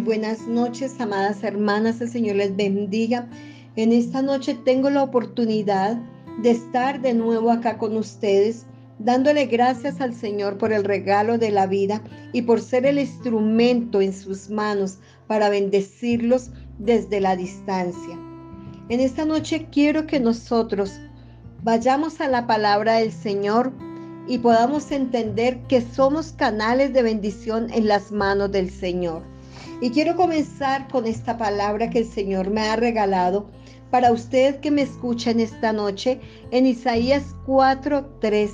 buenas noches, amadas hermanas, el Señor les bendiga. En esta noche tengo la oportunidad de estar de nuevo acá con ustedes, dándole gracias al Señor por el regalo de la vida y por ser el instrumento en sus manos para bendecirlos desde la distancia. En esta noche quiero que nosotros vayamos a la palabra del Señor y podamos entender que somos canales de bendición en las manos del Señor. Y quiero comenzar con esta palabra que el Señor me ha regalado para usted que me escucha en esta noche en Isaías 4, 3,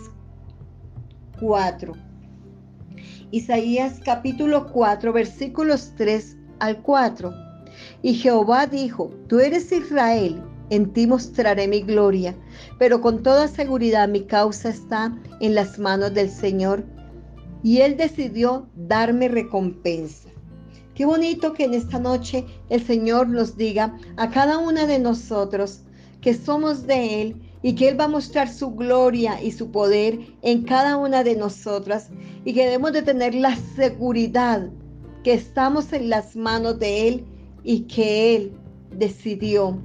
4. Isaías capítulo 4 versículos 3 al 4. Y Jehová dijo, tú eres Israel en ti mostraré mi gloria, pero con toda seguridad mi causa está en las manos del Señor y Él decidió darme recompensa. Qué bonito que en esta noche el Señor nos diga a cada una de nosotros que somos de Él y que Él va a mostrar su gloria y su poder en cada una de nosotras y que debemos de tener la seguridad que estamos en las manos de Él y que Él decidió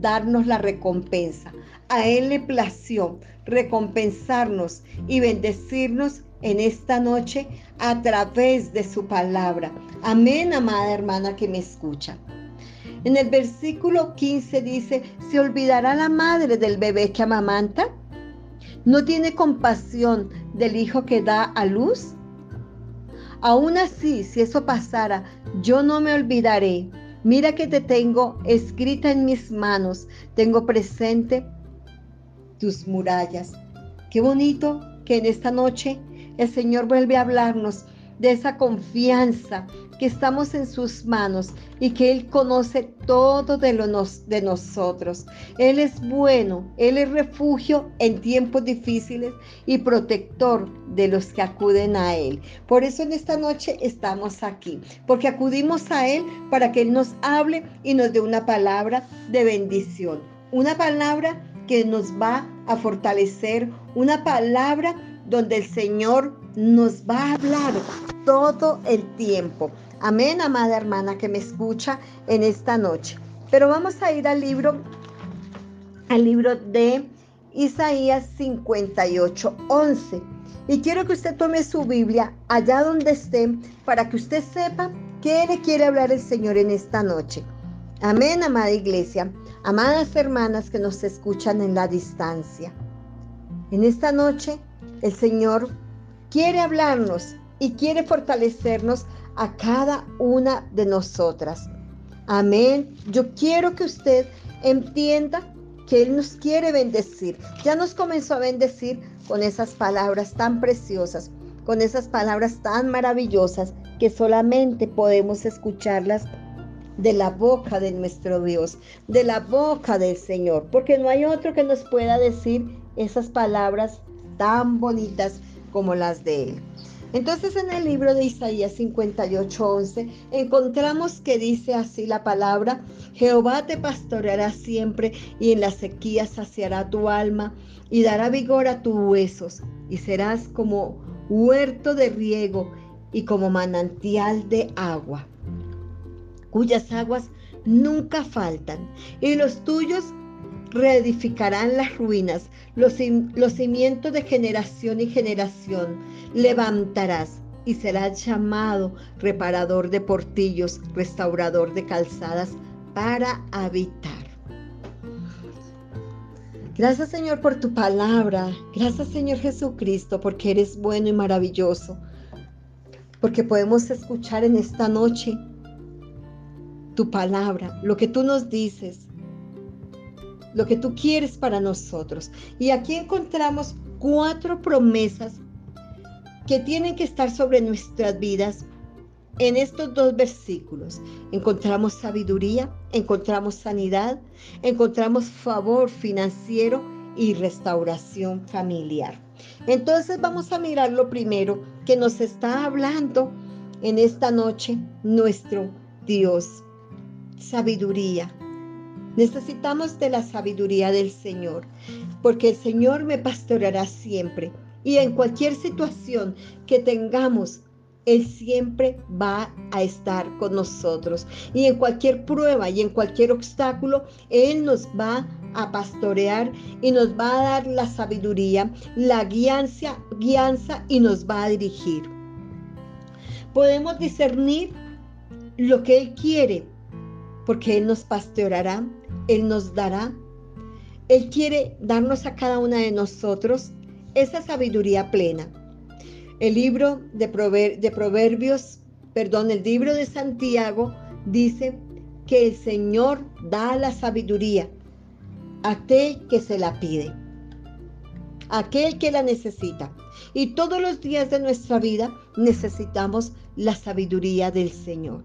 darnos la recompensa. A Él le plació recompensarnos y bendecirnos en esta noche a través de su palabra. Amén, amada hermana que me escucha. En el versículo 15 dice, ¿se olvidará la madre del bebé que amamanta? ¿No tiene compasión del hijo que da a luz? Aún así, si eso pasara, yo no me olvidaré Mira que te tengo escrita en mis manos, tengo presente tus murallas. Qué bonito que en esta noche el Señor vuelve a hablarnos de esa confianza que estamos en sus manos y que Él conoce todo de, de nosotros. Él es bueno, Él es refugio en tiempos difíciles y protector de los que acuden a Él. Por eso en esta noche estamos aquí, porque acudimos a Él para que Él nos hable y nos dé una palabra de bendición, una palabra que nos va a fortalecer, una palabra donde el Señor nos va a hablar todo el tiempo. Amén, amada hermana que me escucha en esta noche. Pero vamos a ir al libro, al libro de Isaías 58, 11. Y quiero que usted tome su Biblia allá donde esté para que usted sepa qué le quiere hablar el Señor en esta noche. Amén, amada iglesia, amadas hermanas que nos escuchan en la distancia. En esta noche el Señor quiere hablarnos y quiere fortalecernos a cada una de nosotras. Amén. Yo quiero que usted entienda que Él nos quiere bendecir. Ya nos comenzó a bendecir con esas palabras tan preciosas, con esas palabras tan maravillosas que solamente podemos escucharlas de la boca de nuestro Dios, de la boca del Señor, porque no hay otro que nos pueda decir esas palabras tan bonitas como las de Él. Entonces en el libro de Isaías 58:11 encontramos que dice así la palabra, Jehová te pastoreará siempre y en la sequía saciará tu alma y dará vigor a tus huesos y serás como huerto de riego y como manantial de agua, cuyas aguas nunca faltan y los tuyos reedificarán las ruinas, los, los cimientos de generación y generación levantarás y serás llamado reparador de portillos, restaurador de calzadas para habitar. Gracias Señor por tu palabra. Gracias Señor Jesucristo porque eres bueno y maravilloso. Porque podemos escuchar en esta noche tu palabra, lo que tú nos dices, lo que tú quieres para nosotros. Y aquí encontramos cuatro promesas que tienen que estar sobre nuestras vidas en estos dos versículos. Encontramos sabiduría, encontramos sanidad, encontramos favor financiero y restauración familiar. Entonces vamos a mirar lo primero que nos está hablando en esta noche nuestro Dios. Sabiduría. Necesitamos de la sabiduría del Señor, porque el Señor me pastoreará siempre. Y en cualquier situación que tengamos Él siempre va a estar con nosotros. Y en cualquier prueba y en cualquier obstáculo, Él nos va a pastorear y nos va a dar la sabiduría, la guianza, guianza y nos va a dirigir. Podemos discernir lo que Él quiere, porque Él nos pastoreará, Él nos dará. Él quiere darnos a cada una de nosotros esa sabiduría plena el libro de, Proverbios, perdón, el libro de Santiago dice que el Señor da la sabiduría a aquel que se la pide, aquel que la necesita. Y todos los días de nuestra vida necesitamos la sabiduría del Señor.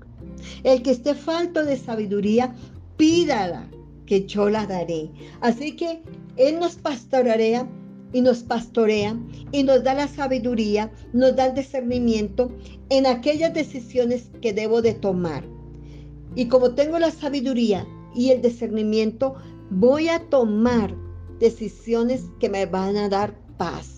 El que esté falto de sabiduría, pídala, que yo la daré. Así que Él nos pastoreará y nos pastorea y nos da la sabiduría, nos da el discernimiento en aquellas decisiones que debo de tomar. Y como tengo la sabiduría y el discernimiento, voy a tomar decisiones que me van a dar paz.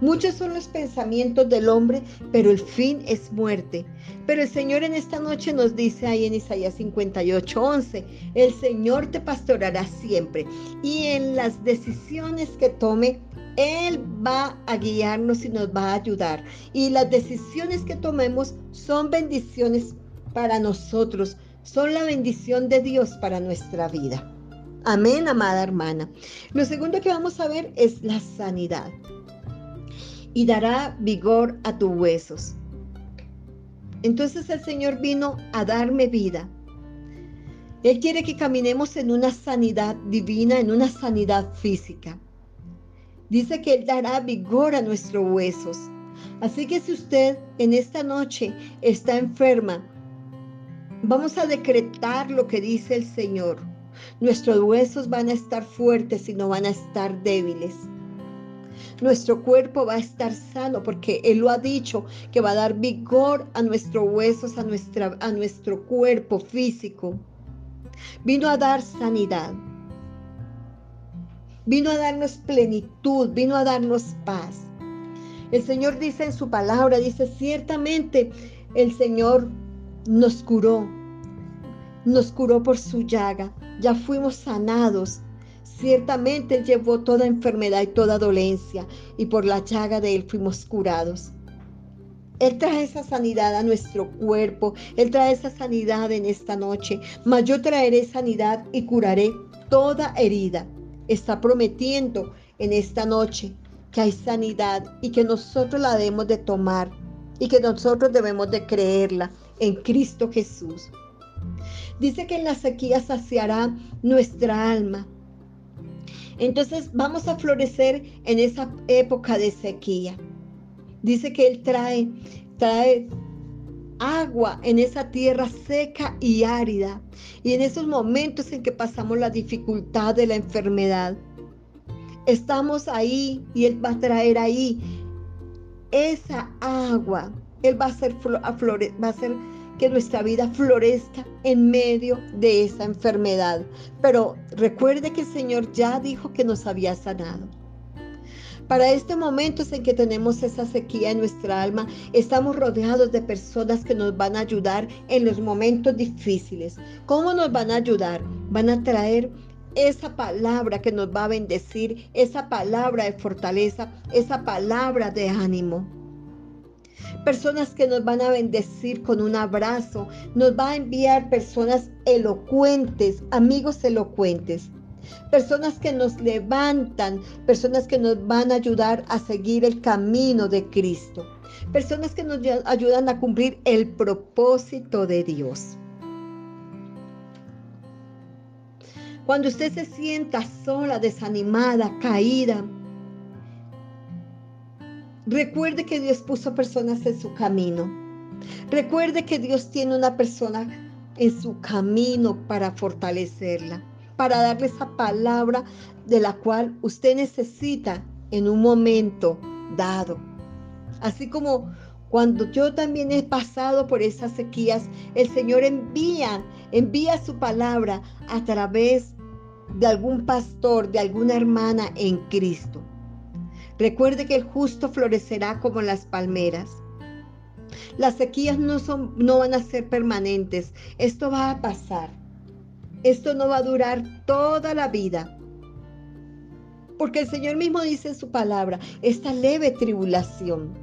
Muchos son los pensamientos del hombre, pero el fin es muerte. Pero el Señor en esta noche nos dice ahí en Isaías 58, 11, el Señor te pastorará siempre y en las decisiones que tome, Él va a guiarnos y nos va a ayudar. Y las decisiones que tomemos son bendiciones para nosotros, son la bendición de Dios para nuestra vida. Amén, amada hermana. Lo segundo que vamos a ver es la sanidad y dará vigor a tus huesos. Entonces el Señor vino a darme vida. Él quiere que caminemos en una sanidad divina, en una sanidad física. Dice que Él dará vigor a nuestros huesos. Así que si usted en esta noche está enferma, vamos a decretar lo que dice el Señor. Nuestros huesos van a estar fuertes y no van a estar débiles. Nuestro cuerpo va a estar sano porque Él lo ha dicho, que va a dar vigor a nuestros huesos, a, nuestra, a nuestro cuerpo físico. Vino a dar sanidad. Vino a darnos plenitud, vino a darnos paz. El Señor dice en su palabra, dice, ciertamente el Señor nos curó, nos curó por su llaga, ya fuimos sanados Ciertamente Él llevó toda enfermedad y toda dolencia, y por la llaga de Él fuimos curados. Él trae esa sanidad a nuestro cuerpo, Él trae esa sanidad en esta noche, mas yo traeré sanidad y curaré toda herida. Está prometiendo en esta noche que hay sanidad y que nosotros la debemos de tomar y que nosotros debemos de creerla en Cristo Jesús. Dice que en la sequía saciará nuestra alma entonces vamos a florecer en esa época de sequía. Dice que Él trae, trae agua en esa tierra seca y árida. Y en esos momentos en que pasamos la dificultad de la enfermedad, estamos ahí y Él va a traer ahí esa agua. Él va a hacer, va a hacer que nuestra vida florezca en medio de esa enfermedad. Pero recuerde que el Señor ya dijo que nos había sanado. Para este momento en que tenemos esa sequía en nuestra alma, estamos rodeados de personas que nos van a ayudar en los momentos difíciles. ¿Cómo nos van a ayudar? Van a traer esa palabra que nos va a bendecir, esa palabra de fortaleza, esa palabra de ánimo personas que nos van a bendecir con un abrazo, nos va a enviar personas elocuentes, amigos elocuentes. Personas que nos levantan, personas que nos van a ayudar a seguir el camino de Cristo. Personas que nos ayudan a cumplir el propósito de Dios. Cuando usted se sienta sola, desanimada, caída, Recuerde que Dios puso personas en su camino. Recuerde que Dios tiene una persona en su camino para fortalecerla, para darle esa palabra de la cual usted necesita en un momento dado. Así como cuando yo también he pasado por esas sequías, el Señor envía, envía su palabra a través de algún pastor, de alguna hermana en Cristo. Recuerde que el justo florecerá como las palmeras. Las sequías no, son, no van a ser permanentes. Esto va a pasar. Esto no va a durar toda la vida. Porque el Señor mismo dice en su palabra, esta leve tribulación,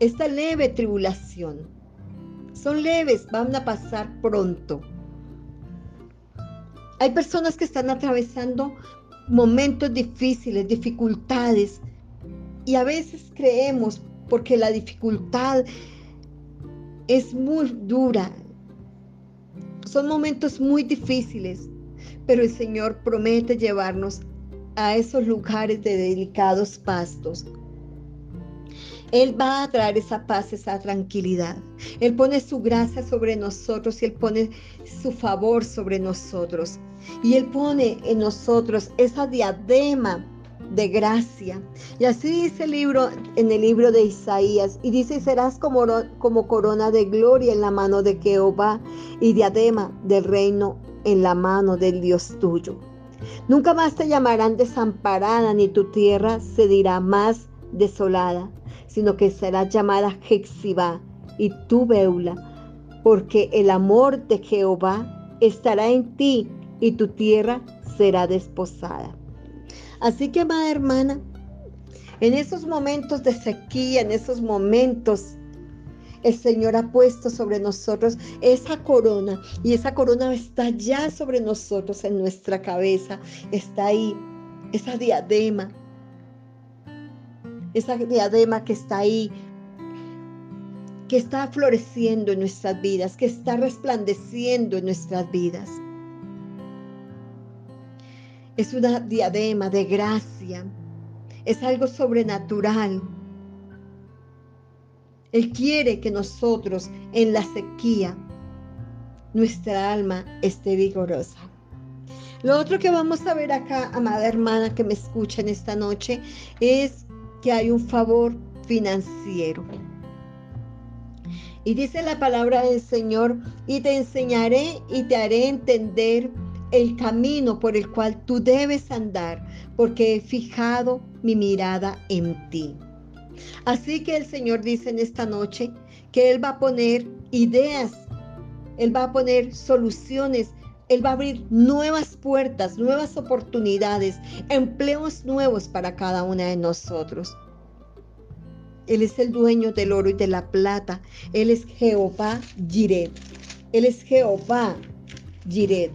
esta leve tribulación, son leves, van a pasar pronto. Hay personas que están atravesando momentos difíciles, dificultades, y a veces creemos, porque la dificultad es muy dura, son momentos muy difíciles, pero el Señor promete llevarnos a esos lugares de delicados pastos. Él va a traer esa paz, esa tranquilidad. Él pone su gracia sobre nosotros y Él pone su favor sobre nosotros. Y Él pone en nosotros esa diadema de gracia. Y así dice el libro en el libro de Isaías y dice, serás como, como corona de gloria en la mano de Jehová y diadema del reino en la mano del Dios tuyo. Nunca más te llamarán desamparada, ni tu tierra se dirá más desolada, sino que será llamada Jexibá y tu Beula, porque el amor de Jehová estará en ti y tu tierra será desposada. Así que, amada hermana, en esos momentos de sequía, en esos momentos el Señor ha puesto sobre nosotros esa corona y esa corona está ya sobre nosotros en nuestra cabeza, está ahí, esa diadema, esa diadema que está ahí, que está floreciendo en nuestras vidas, que está resplandeciendo en nuestras vidas. Es una diadema de gracia, es algo sobrenatural él quiere que nosotros en la sequía, nuestra alma esté vigorosa. Lo otro que vamos a ver acá, amada hermana que me escucha en esta noche, es que hay un favor financiero. Y dice la palabra del Señor, y te enseñaré y te haré entender el camino por el cual tú debes andar, porque he fijado mi mirada en ti. Así que el Señor dice en esta noche que Él va a poner ideas, Él va a poner soluciones, Él va a abrir nuevas puertas, nuevas oportunidades, empleos nuevos para cada una de nosotros. Él es el dueño del oro y de la plata. Él es Jehová Jiret. Él es Jehová Jiret.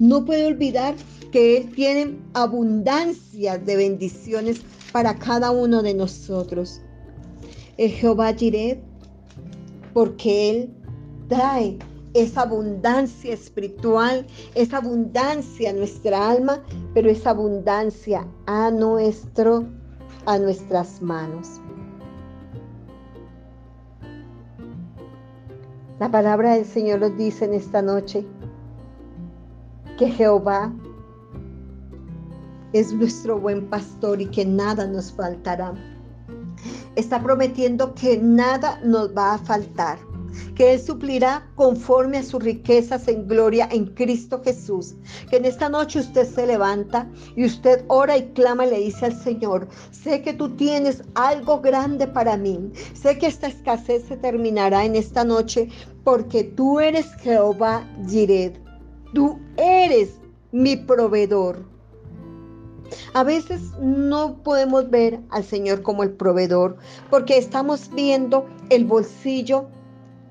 No puede olvidar que Él tiene abundancia de bendiciones para cada uno de nosotros. Es Jehová Jireh, porque Él trae esa abundancia espiritual, esa abundancia a nuestra alma, pero esa abundancia a nuestro a nuestras manos. La palabra del Señor nos dice en esta noche que Jehová es nuestro buen pastor y que nada nos faltará. Está prometiendo que nada nos va a faltar, que Él suplirá conforme a sus riquezas en gloria en Cristo Jesús. Que en esta noche usted se levanta y usted ora y clama y le dice al Señor, sé que tú tienes algo grande para mí, sé que esta escasez se terminará en esta noche porque tú eres Jehová Jired, tú eres mi proveedor. A veces no podemos ver al Señor como el proveedor porque estamos viendo el bolsillo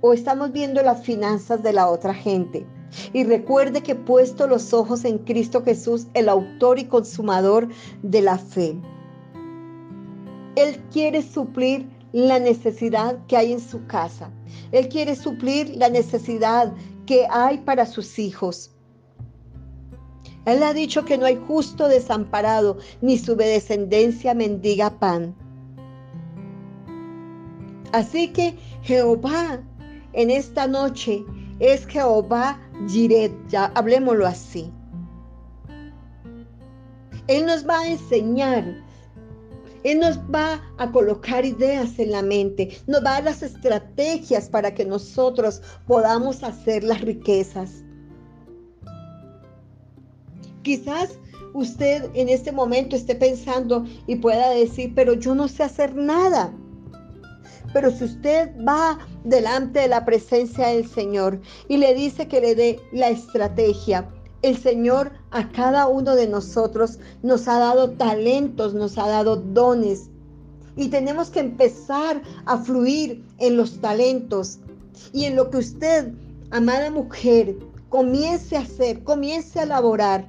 o estamos viendo las finanzas de la otra gente. Y recuerde que puesto los ojos en Cristo Jesús, el autor y consumador de la fe. Él quiere suplir la necesidad que hay en su casa. Él quiere suplir la necesidad que hay para sus hijos. Él ha dicho que no hay justo desamparado, ni su descendencia mendiga pan. Así que Jehová en esta noche es Jehová Jiret, ya hablemoslo así. Él nos va a enseñar, Él nos va a colocar ideas en la mente, nos va a dar las estrategias para que nosotros podamos hacer las riquezas. Quizás usted en este momento esté pensando y pueda decir, pero yo no sé hacer nada. Pero si usted va delante de la presencia del Señor y le dice que le dé la estrategia, el Señor a cada uno de nosotros nos ha dado talentos, nos ha dado dones. Y tenemos que empezar a fluir en los talentos y en lo que usted, amada mujer, comience a hacer, comience a laborar.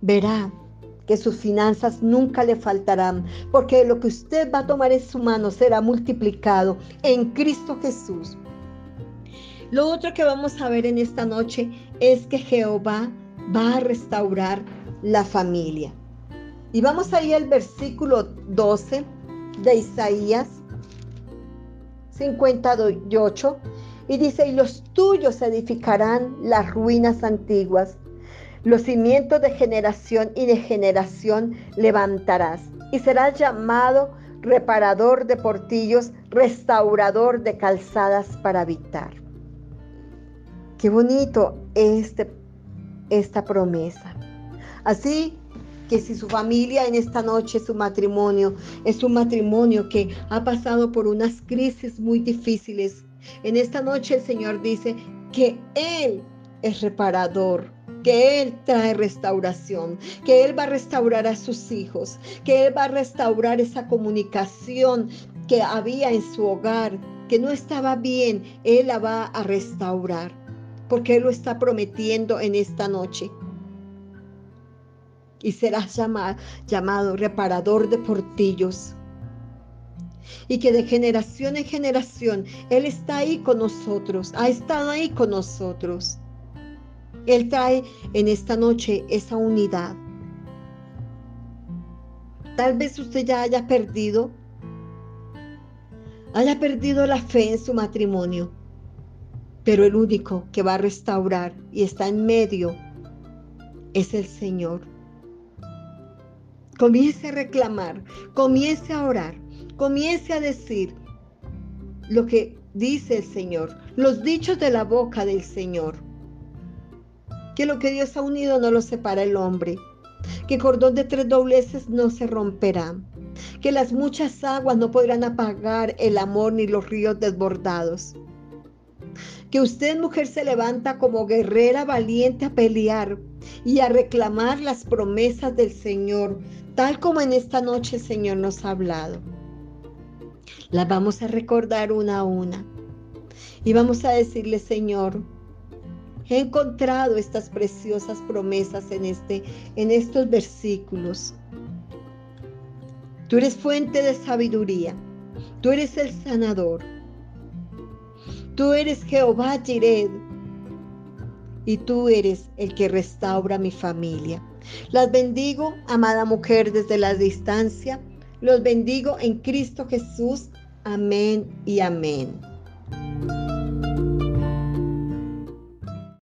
Verá que sus finanzas nunca le faltarán, porque lo que usted va a tomar en su mano será multiplicado en Cristo Jesús. Lo otro que vamos a ver en esta noche es que Jehová va a restaurar la familia. Y vamos a ir al versículo 12 de Isaías 58 y dice, y los tuyos edificarán las ruinas antiguas, los cimientos de generación y de generación levantarás, y serás llamado reparador de portillos, restaurador de calzadas para habitar. Qué bonito este, esta promesa. Así que si su familia en esta noche, su matrimonio, es un matrimonio que ha pasado por unas crisis muy difíciles, en esta noche el Señor dice que Él es reparador, que Él trae restauración, que Él va a restaurar a sus hijos, que Él va a restaurar esa comunicación que había en su hogar, que no estaba bien, Él la va a restaurar porque Él lo está prometiendo en esta noche. Y serás llamado, llamado reparador de portillos. Y que de generación en generación Él está ahí con nosotros, ha estado ahí con nosotros. Él trae en esta noche esa unidad. Tal vez usted ya haya perdido, haya perdido la fe en su matrimonio pero el único que va a restaurar y está en medio es el Señor. Comience a reclamar, comience a orar, comience a decir lo que dice el Señor, los dichos de la boca del Señor. Que lo que Dios ha unido no lo separa el hombre, que cordón de tres dobleces no se romperá, que las muchas aguas no podrán apagar el amor ni los ríos desbordados que usted mujer se levanta como guerrera valiente a pelear y a reclamar las promesas del Señor, tal como en esta noche el Señor nos ha hablado. Las vamos a recordar una a una y vamos a decirle, Señor, he encontrado estas preciosas promesas en, este, en estos versículos. Tú eres fuente de sabiduría, tú eres el sanador. Tú eres Jehová Jired y tú eres el que restaura mi familia. Las bendigo, amada mujer, desde la distancia. Los bendigo en Cristo Jesús. Amén y amén.